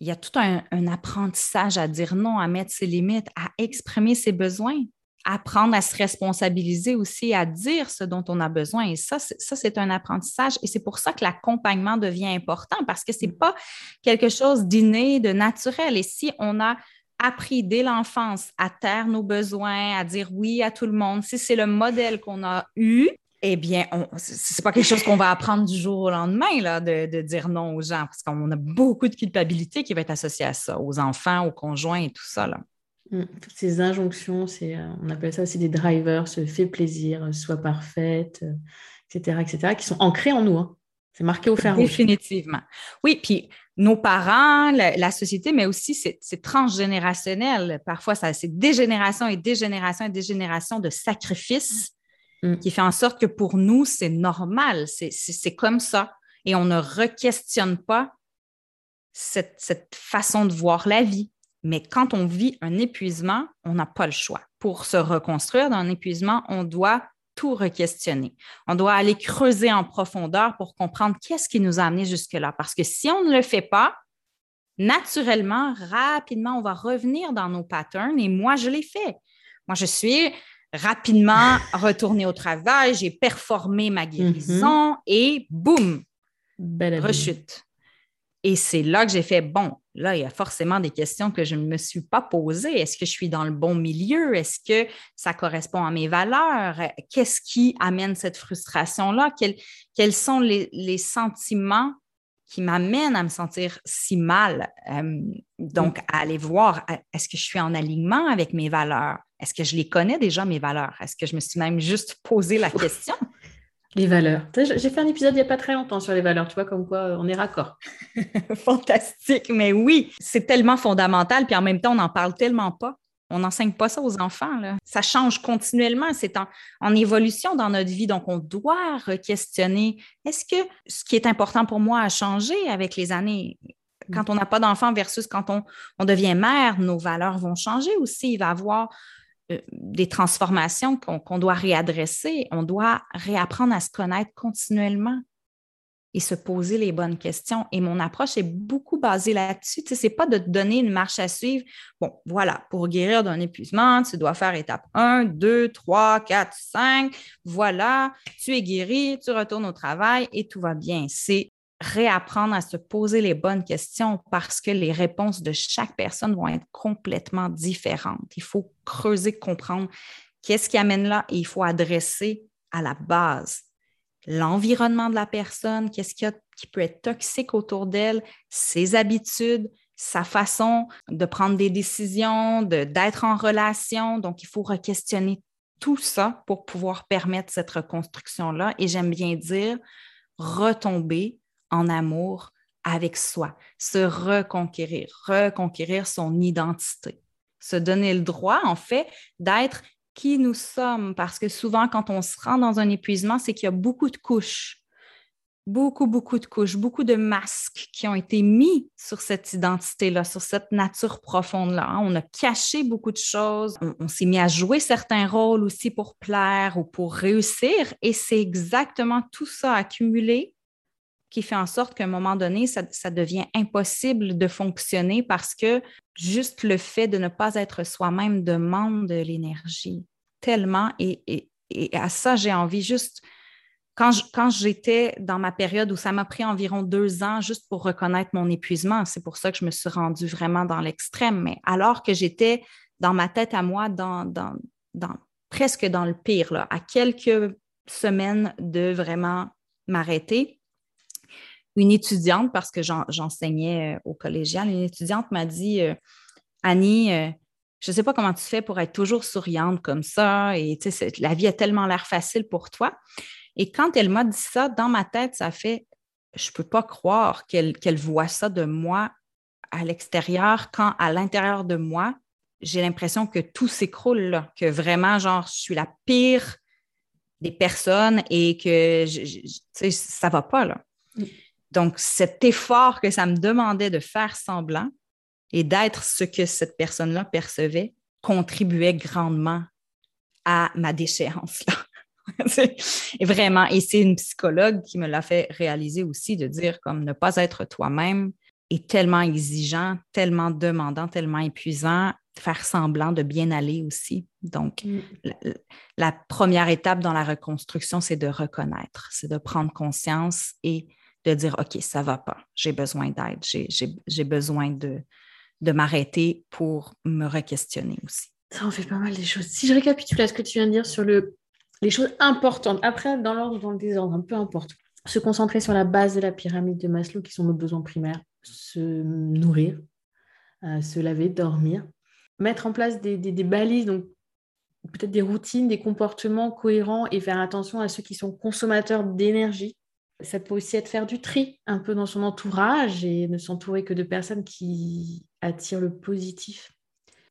il y a tout un, apprentissage à dire non, à mettre ses limites, à exprimer ses besoins, apprendre à se responsabiliser aussi, à dire ce dont on a besoin. Et ça, ça c'est un apprentissage. Et c'est pour ça que l'accompagnement devient important parce que ce n'est pas quelque chose d'inné, de naturel. Et si on a appris dès l'enfance à taire nos besoins, à dire oui à tout le monde, si c'est le modèle qu'on a eu, eh bien, ce n'est pas quelque chose qu'on va apprendre du jour au lendemain, là, de, dire non aux gens, parce qu'on a beaucoup de culpabilité qui va être associée à ça, aux enfants, aux conjoints et tout ça. Mmh. Toutes ces injonctions, c'est, euh, on appelle ça aussi des drivers, se fait plaisir, euh, soit parfaite, etc., euh, etc., qui sont ancrés en nous. Hein. C'est marqué au fer Définitivement. Oui, puis nos parents, la, société, mais aussi c'est transgénérationnel. Parfois, c'est dégénération et dégénération et dégénération de sacrifices Mm. qui fait en sorte que pour nous, c'est normal, c'est comme ça. Et on ne re-questionne pas cette, façon de voir la vie. Mais quand on vit un épuisement, on n'a pas le choix. Pour se reconstruire d'un épuisement, on doit tout re-questionner. On doit aller creuser en profondeur pour comprendre qu'est-ce qui nous a amené jusque-là. Parce que si on ne le fait pas, naturellement, rapidement, on va revenir dans nos patterns. Et moi, je l'ai fait. Moi, je suis rapidement retourner au travail, j'ai performé ma guérison mm-hmm. et boum, rechute. Et c'est là que j'ai fait, bon, là, il y a forcément des questions que je ne me suis pas posées. Est-ce que je suis dans le bon milieu? Est-ce que ça correspond à mes valeurs? Qu'est-ce qui amène cette frustration-là? Quels, sont les, sentiments qui m'amènent à me sentir si mal? Euh, donc, mm. à aller voir, est-ce que je suis en alignement avec mes valeurs? Est-ce que je les connais déjà, mes valeurs? Est-ce que je me suis même juste posé la question? Les valeurs. J'ai fait un épisode il n'y a pas très longtemps sur les valeurs, tu vois, comme quoi on est raccord. Fantastique, mais oui, c'est tellement fondamental, puis en même temps, on n'en parle tellement pas. On n'enseigne pas ça aux enfants. Ça change continuellement, c'est en, en, évolution dans notre vie, donc on doit questionner est-ce que ce qui est important pour moi a changé avec les années? Quand on n'a pas d'enfants versus quand on, on, devient mère, nos valeurs vont changer aussi. Il va y avoir euh, des transformations qu'on doit réadresser. On doit réapprendre à se connaître continuellement et se poser les bonnes questions. Et mon approche est beaucoup basée là-dessus. Ce n'est pas de te donner une marche à suivre. Bon, voilà, pour guérir d'un épuisement, tu dois faire étape 1, 2, 3, 4, 5. Voilà, tu es guéri, tu retournes au travail et tout va bien. C'est réapprendre à se poser les bonnes questions parce que les réponses de chaque personne vont être complètement différentes. Il faut creuser, comprendre qu'est-ce qui amène là et il faut adresser à la base l'environnement de la personne, qu'est-ce qui, qui peut être toxique autour d'elle, ses habitudes, sa façon de prendre des décisions, d'être en relation. Donc, il faut re-questionner tout ça pour pouvoir permettre cette reconstruction-là. Et j'aime bien dire retomber en amour avec soi, se reconquérir, reconquérir son identité, se donner le droit, en fait, d'être qui nous sommes, parce que souvent, quand on se rend dans un épuisement, c'est qu'il y a beaucoup de couches, beaucoup, beaucoup de couches, beaucoup de masques qui ont été mis sur cette identité-là, sur cette nature profonde-là. Hein. On a caché beaucoup de choses, on, on s'est mis à jouer certains rôles aussi pour plaire ou pour réussir, et c'est exactement tout ça accumulé qui fait en sorte qu'à un moment donné, ça, devient impossible de fonctionner parce que juste le fait de ne pas être soi-même demande de l'énergie tellement. Et, à ça, j'ai envie juste, quand, j'étais dans ma période où ça m'a pris environ deux ans juste pour reconnaître mon épuisement, c'est pour ça que je me suis rendue vraiment dans l'extrême, mais alors que j'étais dans ma tête à moi, dans, presque dans le pire, à quelques semaines de vraiment m'arrêter, une étudiante, parce que j'enseignais euh, au collégial, une étudiante m'a dit euh, Annie, euh, je ne sais pas comment tu fais pour être toujours souriante comme ça, et la vie a tellement l'air facile pour toi. Et quand elle m'a dit ça, dans ma tête, ça fait je ne peux pas croire qu'elle voit ça de moi à l'extérieur, quand à l'intérieur de moi, j'ai l'impression que tout s'écroule, que vraiment, genre, je suis la pire des personnes et que ça ne va pas. Mm. Donc, cet effort que ça me demandait de faire semblant, et d'être ce que cette personne-là percevait contribuait grandement à ma déchéance. et vraiment, et c'est une psychologue qui me l'a fait réaliser aussi de dire comme ne pas être toi-même est tellement exigeant, tellement demandant, tellement épuisant, faire semblant de bien aller aussi. Donc, mm. la, première étape dans la reconstruction, c'est de reconnaître, c'est de prendre conscience et de dire, OK, ça ne va pas, j'ai besoin d'aide, j'ai besoin de, de m'arrêter pour me re-questionner aussi. Ça en fait pas mal des choses. Si je récapitule à ce que tu viens de dire sur le, les choses importantes, après, dans l'ordre ou dans le désordre, peu importe, se concentrer sur la base de la pyramide de Maslow, qui sont nos besoins primaires, se nourrir, euh, se laver, dormir, mettre en place des, des, balises, donc peut-être des routines, des comportements cohérents et faire attention à ceux qui sont consommateurs d'énergie. Ça peut aussi être faire du tri un peu dans son entourage et ne s'entourer que de personnes qui attirent le positif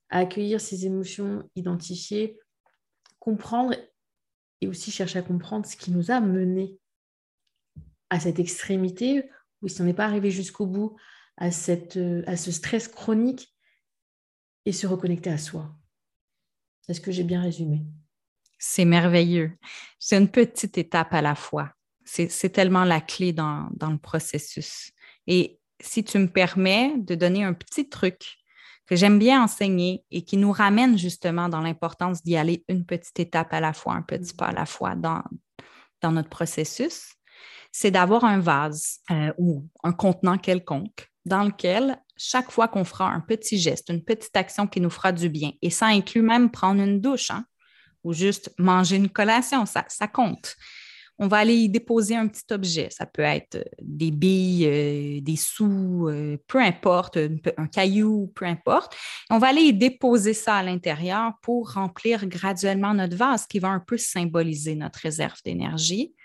accueillir ses émotions, identifier, comprendre et aussi chercher à comprendre ce qui nous a mené à cette extrémité, ou si on n'est pas arrivé jusqu'au bout, à, cette, à ce stress chronique, et se reconnecter à soi. Est-ce que j'ai bien résumé? C'est merveilleux. C'est une petite étape à la fois. C'est tellement la clé dans, le processus. Et si tu me permets de donner un petit truc que j'aime bien enseigner et qui nous ramène justement dans l'importance d'y aller une petite étape à la fois, un petit pas à la fois dans, notre processus, c'est d'avoir un vase euh, ou un contenant quelconque dans lequel chaque fois qu'on fera un petit geste, une petite action qui nous fera du bien, et ça inclut même prendre une douche hein, ou juste manger une collation, ça compte on va aller y déposer un petit objet. Ça peut être euh, des billes, euh, des sous, euh, peu importe, un caillou, peu importe. On va aller y déposer ça à l'intérieur pour remplir graduellement notre vase qui va un peu symboliser notre réserve d'énergie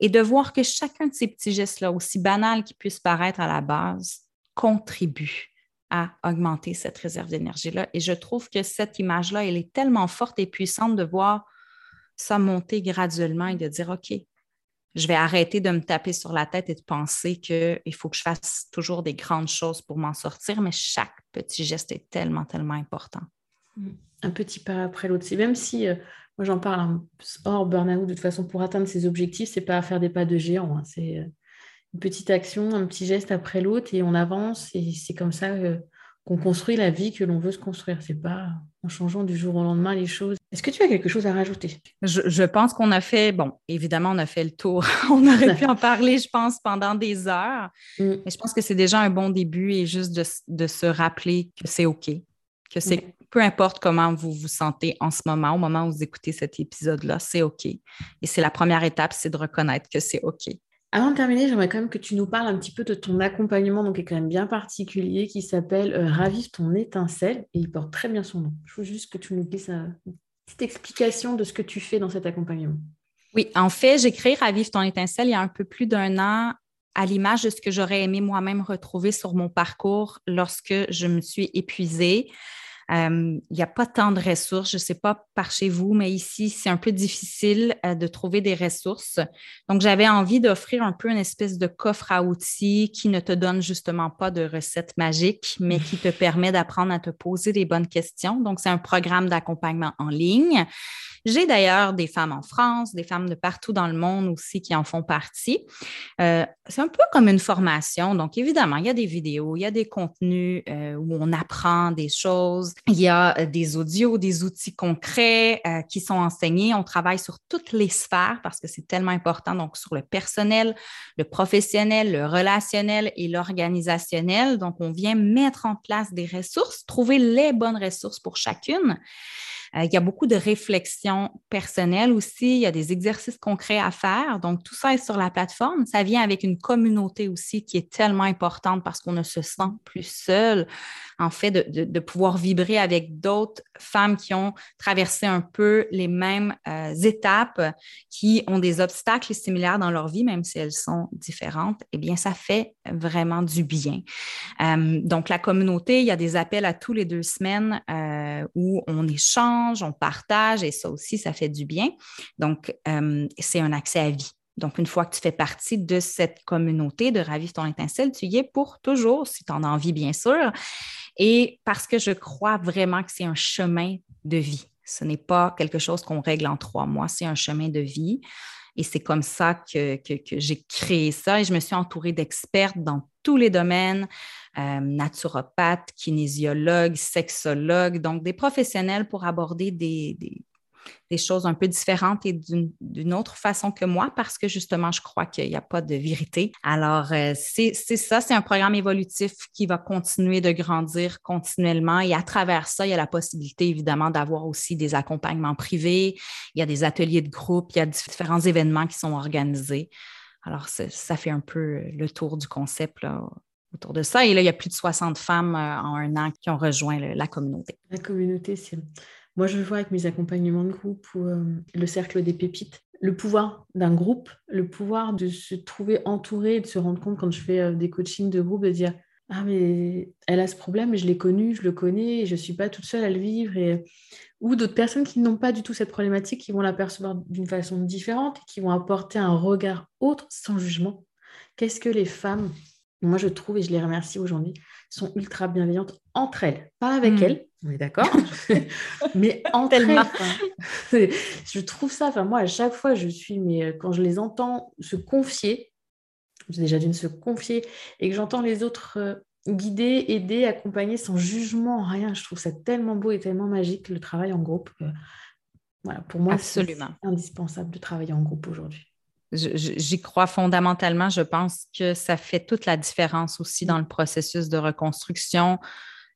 et de voir que chacun de ces petits gestes-là, aussi banals qu'ils puissent paraître à la base, contribue à augmenter cette réserve d'énergie-là. Et je trouve que cette image-là, elle est tellement forte et puissante de voir ça monter graduellement et de dire, OK, je vais arrêter de me taper sur la tête et de penser qu'il faut que je fasse toujours des grandes choses pour m'en sortir, mais chaque petit geste est tellement, tellement important. Un petit pas après l'autre. Même si, euh, moi j'en parle hein, hors burn-out, de toute façon, pour atteindre ses objectifs, c'est pas à faire des pas de géant. Hein. c'est euh, une petite action, un petit geste après l'autre et on avance. Et c'est comme ça euh, qu'on construit la vie que l'on veut se construire. C'est pas en changeant du jour au lendemain les choses. Est-ce que tu as quelque chose à rajouter? Je, pense qu'on a fait, bon, évidemment, on a fait le tour. on aurait pu en parler, je pense, pendant des heures. Mm. Mais je pense que c'est déjà un bon début et juste de, se rappeler que c'est OK, que c'est mm. peu importe comment vous vous sentez en ce moment, au moment où vous écoutez cet épisode-là, c'est OK. Et c'est la première étape, c'est de reconnaître que c'est OK. Avant de terminer, j'aimerais quand même que tu nous parles un petit peu de ton accompagnement, donc qui est quand même bien particulier, qui s'appelle euh, Ravive ton étincelle, et il porte très bien son nom. Je veux juste que tu nous dises une petite explication de ce que tu fais dans cet accompagnement? Oui, en fait, j'ai créé Ravive ton étincelle il y a un peu plus d'un an à l'image de ce que j'aurais aimé moi-même retrouver sur mon parcours lorsque je me suis épuisée. Euh, il n'y a pas tant de ressources. Je ne sais pas par chez vous, mais ici, c'est un peu difficile euh, de trouver des ressources. Donc, j'avais envie d'offrir un peu une espèce de coffre à outils qui ne te donne justement pas de recettes magiques, mais qui te permet d'apprendre à te poser des bonnes questions. Donc, c'est un programme d'accompagnement en ligne. J'ai d'ailleurs des femmes en France, des femmes de partout dans le monde aussi qui en font partie. Euh, c'est un peu comme une formation. Donc, évidemment, il y a des vidéos, il y a des contenus où on apprend des choses, il y a euh, des audios, des outils concrets qui sont enseignés. On travaille sur toutes les sphères parce que c'est tellement important. Donc, sur le personnel, le professionnel, le relationnel et l'organisationnel. Donc, on vient mettre en place des ressources, trouver les bonnes ressources pour chacune. Euh, il y a beaucoup de réflexions personnelles aussi. Il y a des exercices concrets à faire. Donc, tout ça est sur la plateforme. Ça vient avec une communauté aussi qui est tellement importante parce qu'on ne se sent plus seul en fait, de, pouvoir vibrer avec d'autres femmes qui ont traversé un peu les mêmes euh, étapes, qui ont des obstacles similaires dans leur vie, même si elles sont différentes, eh bien, ça fait vraiment du bien. Euh, donc, la communauté, il y a des appels à tous les deux semaines où on échange, on partage, et ça aussi, ça fait du bien. Donc, c'est un accès à vie. Donc, une fois que tu fais partie de cette communauté de Ravive ton étincelle, tu y es pour toujours, si tu en as envie, bien sûr. Et parce que je crois vraiment que c'est un chemin de vie. Ce n'est pas quelque chose qu'on règle en trois mois, c'est un chemin de vie. Et c'est comme ça que, j'ai créé ça et je me suis entourée d'expertes dans tous les domaines, euh, naturopathes, kinésiologues, sexologues, donc des professionnels pour aborder des, choses un peu différentes et d'une autre façon que moi parce que justement, je crois qu'il n'y a pas de vérité. Alors, euh, c'est ça, c'est un programme évolutif qui va continuer de grandir continuellement et à travers ça, il y a la possibilité évidemment d'avoir aussi des accompagnements privés, il y a des ateliers de groupe, il y a différents événements qui sont organisés. Alors, ça fait un peu le tour du concept autour de ça. Et là, il y a plus de 60 femmes euh, en un an qui ont rejoint la communauté. La communauté, c'est moi, je vois avec mes accompagnements de groupe ou euh, le cercle des pépites. Le pouvoir d'un groupe, le pouvoir de se trouver entouré, de se rendre compte quand je fais euh, des coachings de groupe, de dire Ah, mais elle a ce problème, je l'ai connu, je le connais, et je ne suis pas toute seule à le vivre. Et... Ou d'autres personnes qui n'ont pas du tout cette problématique, qui vont l'apercevoir d'une façon différente, qui vont apporter un regard autre, sans jugement. Qu'est-ce que les femmes, moi je trouve, et je les remercie aujourd'hui, sont ultra bienveillantes entre elles, pas avec hmm. elles, on est d'accord, mais entre elles. je trouve ça, enfin moi à chaque fois je suis, mais euh, quand je les entends se confier, déjà d'une se confier, et que j'entends les autres euh, guider, aider, accompagner sans jugement, rien, je trouve ça tellement beau et tellement magique le travail en groupe. voilà, pour moi, c'est indispensable de travailler en groupe aujourd'hui j'y crois fondamentalement. Je pense que ça fait toute la différence aussi dans le processus de reconstruction,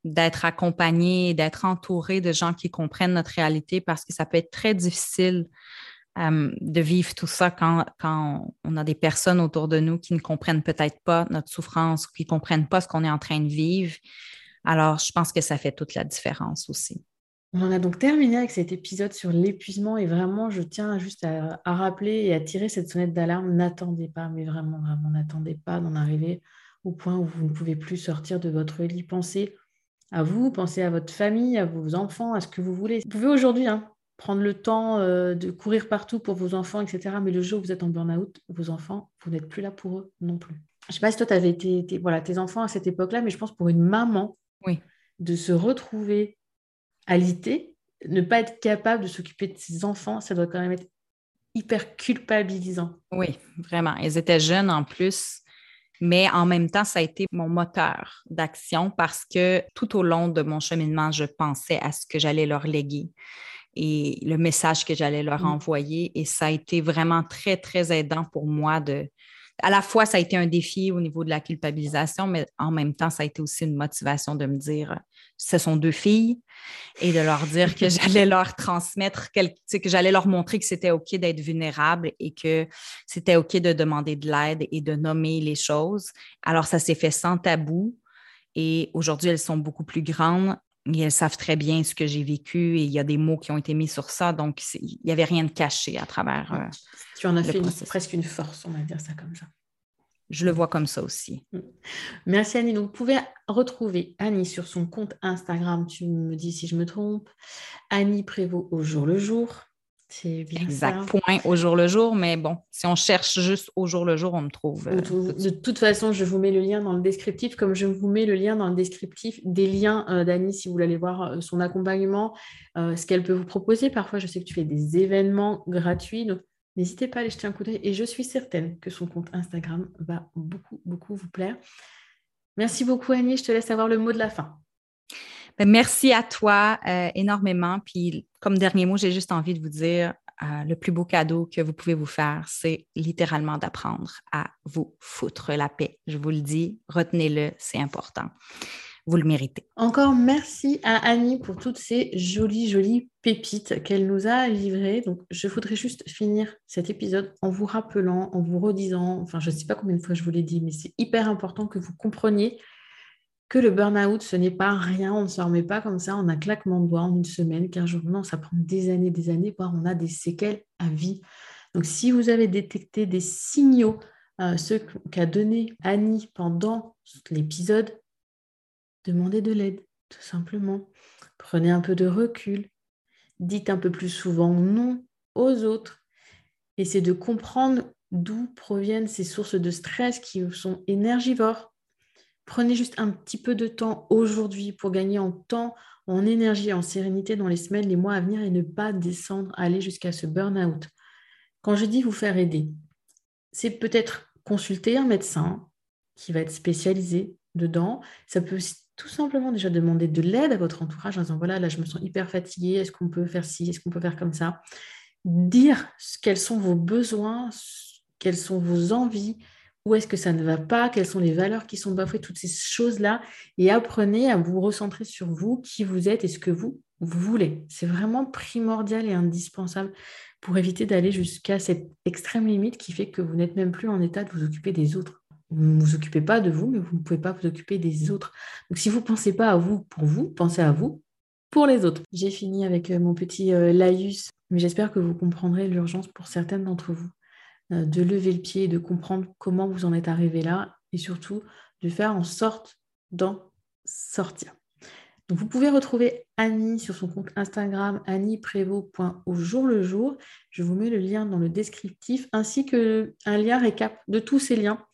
d'être accompagné, d'être entouré de gens qui comprennent notre réalité parce que ça peut être très difficile euh, de vivre tout ça quand, on a des personnes autour de nous qui ne comprennent peut-être pas notre souffrance ou qui ne comprennent pas ce qu'on est en train de vivre. Alors, je pense que ça fait toute la différence aussi. On en a donc terminé avec cet épisode sur l'épuisement et vraiment, je tiens juste à, rappeler et à tirer cette sonnette d'alarme. N'attendez pas, mais vraiment, vraiment, n'attendez pas d'en arriver au point où vous ne pouvez plus sortir de votre lit. Pensez à vous, pensez à votre famille, à vos enfants, à ce que vous voulez. Vous pouvez aujourd'hui hein, prendre le temps euh, de courir partout pour vos enfants, etc. Mais le jour où vous êtes en burn-out, vos enfants, vous n'êtes plus là pour eux non plus. Je ne sais pas si toi, tu avais été, voilà, tes enfants à cette époque-là, mais je pense pour une maman, oui. de se retrouver alité, ne pas être capable de s'occuper de ses enfants, ça doit quand même être hyper culpabilisant. Oui, vraiment. Ils étaient jeunes en plus, mais en même temps, ça a été mon moteur d'action parce que tout au long de mon cheminement, je pensais à ce que j'allais leur léguer et le message que j'allais leur mm. envoyer. Et ça a été vraiment très, très aidant pour moi de, à la fois, ça a été un défi au niveau de la culpabilisation, mais en même temps, ça a été aussi une motivation de me dire, ce sont deux filles, et de leur dire que j'allais leur transmettre, que j'allais leur montrer que c'était OK d'être vulnérable et que c'était OK de demander de l'aide et de nommer les choses. Alors, ça s'est fait sans tabou. Et aujourd'hui, elles sont beaucoup plus grandes et elles savent très bien ce que j'ai vécu et il y a des mots qui ont été mis sur ça. Donc, il n'y avait rien de caché à travers. Euh, tu en as fait presque une force, on va dire ça comme ça. Je le vois comme ça aussi. Mm. Merci Annie. Donc, vous pouvez retrouver Annie sur son compte Instagram. Tu me dis si je me trompe. Annie Prévost au jour le jour. C'est bien exact. Point au jour le jour, mais bon, si on cherche juste au jour le jour, on me trouve. Euh, de toute façon, je vous mets le lien dans le descriptif, comme je vous mets le lien dans le descriptif des liens euh, d'Annie si vous voulez aller voir euh, son accompagnement, ce qu'elle peut vous proposer. Parfois, je sais que tu fais des événements gratuits, donc n'hésitez pas à aller jeter un coup d'œil. Et je suis certaine que son compte Instagram va beaucoup, beaucoup vous plaire. Merci beaucoup, Annie. Je te laisse avoir le mot de la fin. Ben, merci à toi euh, énormément. Puis, comme dernier mot, j'ai juste envie de vous dire euh, le plus beau cadeau que vous pouvez vous faire, c'est littéralement d'apprendre à vous foutre la paix. Je vous le dis, retenez-le, c'est important. Vous le méritez. Encore merci à Annie pour toutes ces jolies, jolies pépites qu'elle nous a livrées. Donc, je voudrais juste finir cet épisode en vous rappelant, en vous redisant, enfin, je ne sais pas combien de fois je vous l'ai dit, mais c'est hyper important que vous compreniez que le burn-out, ce n'est pas rien, on ne se remet pas comme ça en un claquement de doigts en une semaine, qu'un jour. Non, ça prend des années, des années, voire on a des séquelles à vie. Donc, si vous avez détecté des signaux, euh, ce qu'a donné Annie pendant l'épisode, demandez de l'aide, tout simplement. Prenez un peu de recul, dites un peu plus souvent non aux autres. Essayez de comprendre d'où proviennent ces sources de stress qui sont énergivores. Prenez juste un petit peu de temps aujourd'hui pour gagner en temps, en énergie, en sérénité dans les semaines, les mois à venir et ne pas descendre, aller jusqu'à ce burn-out. Quand je dis vous faire aider, c'est peut-être consulter un médecin qui va être spécialisé dedans. Ça peut tout simplement déjà demander de l'aide à votre entourage en disant voilà, là je me sens hyper fatiguée, est-ce qu'on peut faire ci, est-ce qu'on peut faire comme ça? Dire quels sont vos besoins, quelles sont vos envies, où est-ce que ça ne va pas, quelles sont les valeurs qui sont bafouées, toutes ces choses-là, et apprenez à vous recentrer sur vous, qui vous êtes et ce que vous, voulez. C'est vraiment primordial et indispensable pour éviter d'aller jusqu'à cette extrême limite qui fait que vous n'êtes même plus en état de vous occuper des autres. Vous ne vous occupez pas de vous, mais vous ne pouvez pas vous occuper des autres. Donc si vous ne pensez pas à vous pour vous, pensez à vous pour les autres. J'ai fini avec euh, mon petit euh, laïus, mais j'espère que vous comprendrez l'urgence pour certaines d'entre vous de lever le pied et de comprendre comment vous en êtes arrivé là et surtout de faire en sorte d'en sortir. Donc vous pouvez retrouver Annie sur son compte Instagram annieprévost.au jour le jour. Je vous mets le lien dans le descriptif ainsi qu'un lien récap de tous ces liens.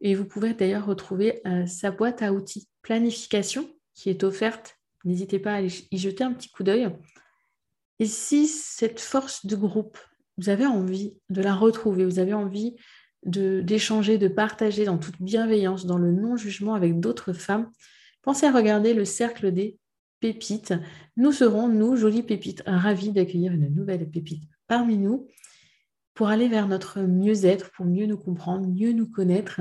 Et vous pouvez d'ailleurs retrouver euh, sa boîte à outils planification qui est offerte. N'hésitez pas à y jeter un petit coup d'œil. Et si cette force de groupe, vous avez envie de la retrouver, vous avez envie d'échanger, de, partager dans toute bienveillance, dans le non-jugement avec d'autres femmes, pensez à regarder le cercle des pépites. Nous serons, nous, jolies pépites, ravis d'accueillir une nouvelle pépite parmi nous pour aller vers notre mieux-être, pour mieux nous comprendre, mieux nous connaître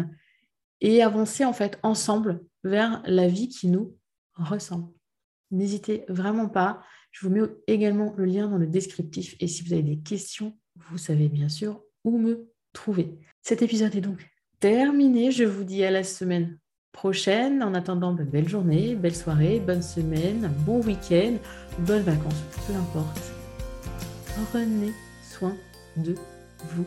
et avancer en fait ensemble vers la vie qui nous ressemble. N'hésitez vraiment pas. Je vous mets également le lien dans le descriptif et si vous avez des questions, vous savez bien sûr où me trouver. Cet épisode est donc terminé. Je vous dis à la semaine prochaine. En attendant, belle journée, belle soirée, bonne semaine, bon week-end, bonnes vacances, peu importe. Prenez soin de vous.